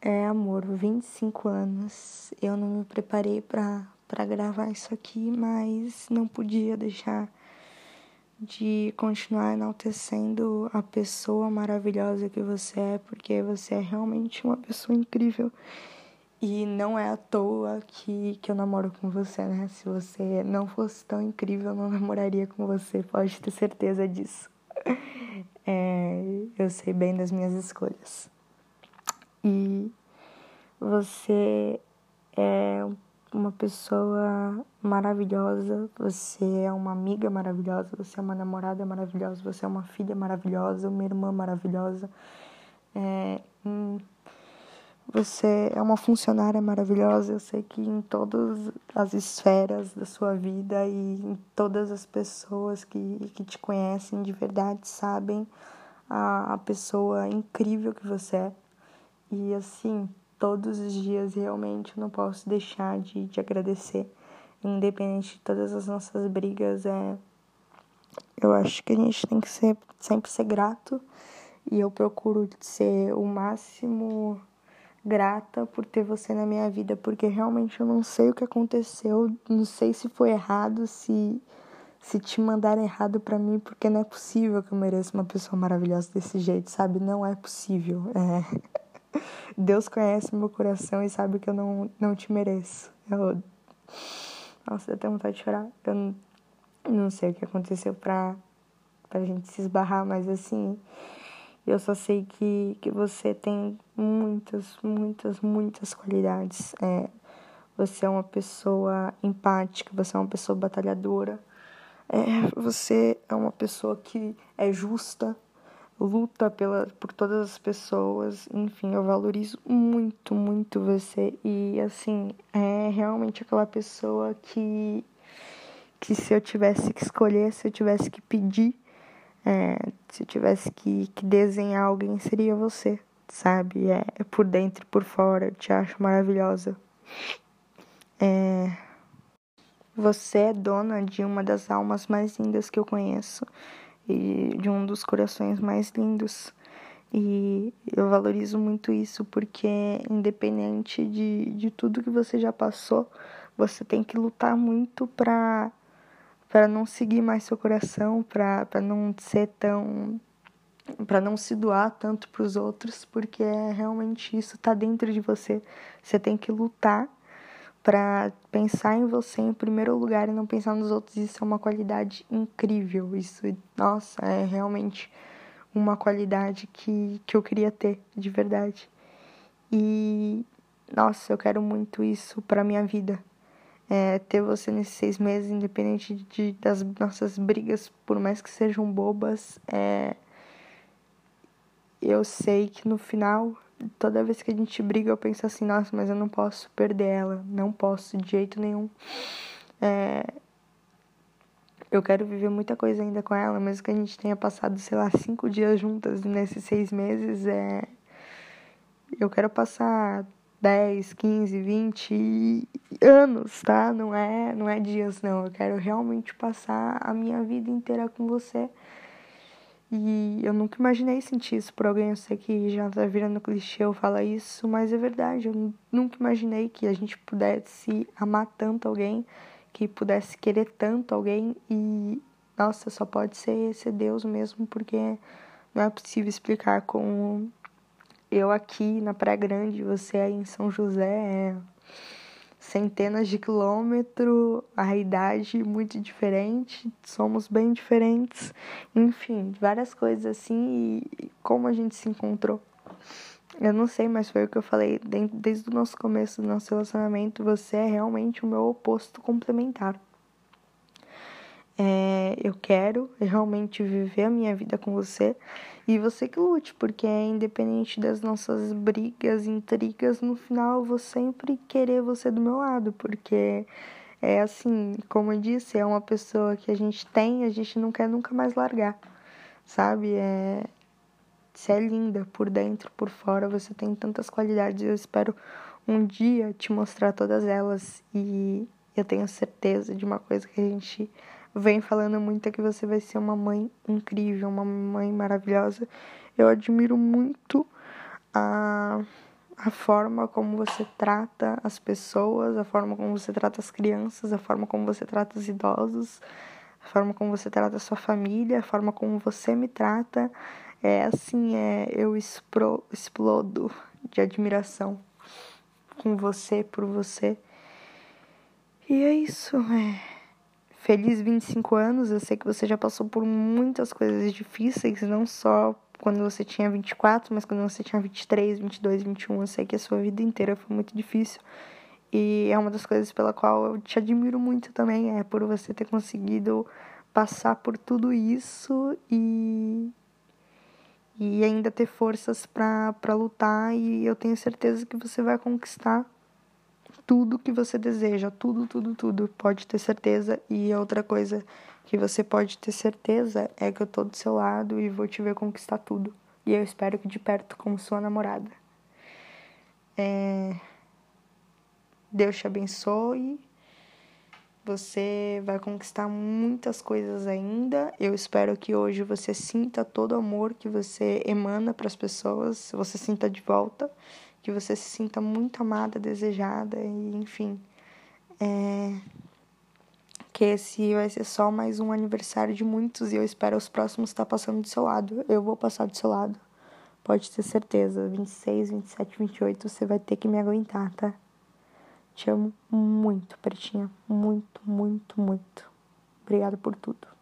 É, amor, 25 anos. Eu não me preparei para gravar isso aqui, mas não podia deixar de continuar enaltecendo a pessoa maravilhosa que você é, porque você é realmente uma pessoa incrível. E não é à toa que, que eu namoro com você, né? Se você não fosse tão incrível, eu não namoraria com você, pode ter certeza disso. É, eu sei bem das minhas escolhas. E você é uma pessoa maravilhosa, você é uma amiga maravilhosa, você é uma namorada maravilhosa, você é uma filha maravilhosa, uma irmã maravilhosa. É, hum, você é uma funcionária maravilhosa. Eu sei que em todas as esferas da sua vida e em todas as pessoas que, que te conhecem de verdade sabem a, a pessoa incrível que você é. E assim, todos os dias realmente eu não posso deixar de, de agradecer, independente de todas as nossas brigas. É, eu acho que a gente tem que ser, sempre ser grato e eu procuro ser o máximo grata por ter você na minha vida, porque realmente eu não sei o que aconteceu, não sei se foi errado, se se te mandaram errado para mim, porque não é possível que eu mereça uma pessoa maravilhosa desse jeito, sabe? Não é possível. É. Deus conhece meu coração e sabe que eu não, não te mereço. Eu... Nossa, eu tenho vontade de chorar. Eu não, não sei o que aconteceu pra, pra gente se esbarrar, mas assim, eu só sei que, que você tem muitas, muitas, muitas qualidades. É, você é uma pessoa empática, você é uma pessoa batalhadora, é, você é uma pessoa que é justa, luta pela, por todas as pessoas. Enfim, eu valorizo muito, muito você. E assim, é realmente aquela pessoa que, que se eu tivesse que escolher, se eu tivesse que pedir é, se eu tivesse que, que desenhar alguém, seria você, sabe? É, é por dentro e por fora, eu te acho maravilhosa. É, você é dona de uma das almas mais lindas que eu conheço e de um dos corações mais lindos. E eu valorizo muito isso porque, independente de, de tudo que você já passou, você tem que lutar muito para para não seguir mais seu coração, para não ser tão para não se doar tanto para os outros, porque é realmente isso está dentro de você. Você tem que lutar para pensar em você em primeiro lugar e não pensar nos outros. Isso é uma qualidade incrível. Isso, nossa, é realmente uma qualidade que, que eu queria ter, de verdade. E nossa, eu quero muito isso para minha vida é, ter você nesses seis meses, independente de, das nossas brigas, por mais que sejam bobas, é, eu sei que no final, toda vez que a gente briga, eu penso assim, nossa, mas eu não posso perder ela, não posso de jeito nenhum. É, eu quero viver muita coisa ainda com ela, mesmo que a gente tenha passado, sei lá, cinco dias juntas nesses seis meses, é, eu quero passar 10, 15, 20 anos, tá? Não é, não é dias, não. Eu quero realmente passar a minha vida inteira com você. E eu nunca imaginei sentir isso por alguém. Eu sei que já tá virando clichê eu falar isso, mas é verdade. Eu nunca imaginei que a gente pudesse amar tanto alguém, que pudesse querer tanto alguém e, nossa, só pode ser, ser Deus mesmo, porque não é possível explicar com eu aqui na Praia Grande, você aí em São José, é centenas de quilômetros, a idade muito diferente, somos bem diferentes, enfim, várias coisas assim e como a gente se encontrou. Eu não sei, mas foi o que eu falei desde o nosso começo do nosso relacionamento. Você é realmente o meu oposto complementar. É, eu quero realmente viver a minha vida com você e você que lute, porque é independente das nossas brigas, intrigas, no final eu vou sempre querer você do meu lado, porque é assim, como eu disse, é uma pessoa que a gente tem, a gente não quer nunca mais largar, sabe? É, você é linda por dentro, por fora, você tem tantas qualidades, eu espero um dia te mostrar todas elas e eu tenho certeza de uma coisa que a gente vem falando muito é que você vai ser uma mãe incrível, uma mãe maravilhosa. Eu admiro muito a, a forma como você trata as pessoas, a forma como você trata as crianças, a forma como você trata os idosos, a forma como você trata a sua família, a forma como você me trata. É assim, é, eu expro, explodo de admiração com você, por você. E é isso, é. Feliz 25 anos, eu sei que você já passou por muitas coisas difíceis, não só quando você tinha 24, mas quando você tinha 23, 22, 21, eu sei que a sua vida inteira foi muito difícil. E é uma das coisas pela qual eu te admiro muito também, é por você ter conseguido passar por tudo isso e e ainda ter forças para lutar. E eu tenho certeza que você vai conquistar tudo que você deseja, tudo, tudo, tudo, pode ter certeza. E outra coisa que você pode ter certeza é que eu tô do seu lado e vou te ver conquistar tudo. E eu espero que de perto como sua namorada. É... Deus te abençoe. Você vai conquistar muitas coisas ainda. Eu espero que hoje você sinta todo o amor que você emana para as pessoas, você sinta de volta, que você se sinta muito amada, desejada e enfim. É... Que esse vai ser só mais um aniversário de muitos e eu espero os próximos estar passando do seu lado. Eu vou passar do seu lado. Pode ter certeza. 26, 27, 28 você vai ter que me aguentar, tá? Te amo muito, Pretinha. Muito, muito, muito. Obrigada por tudo.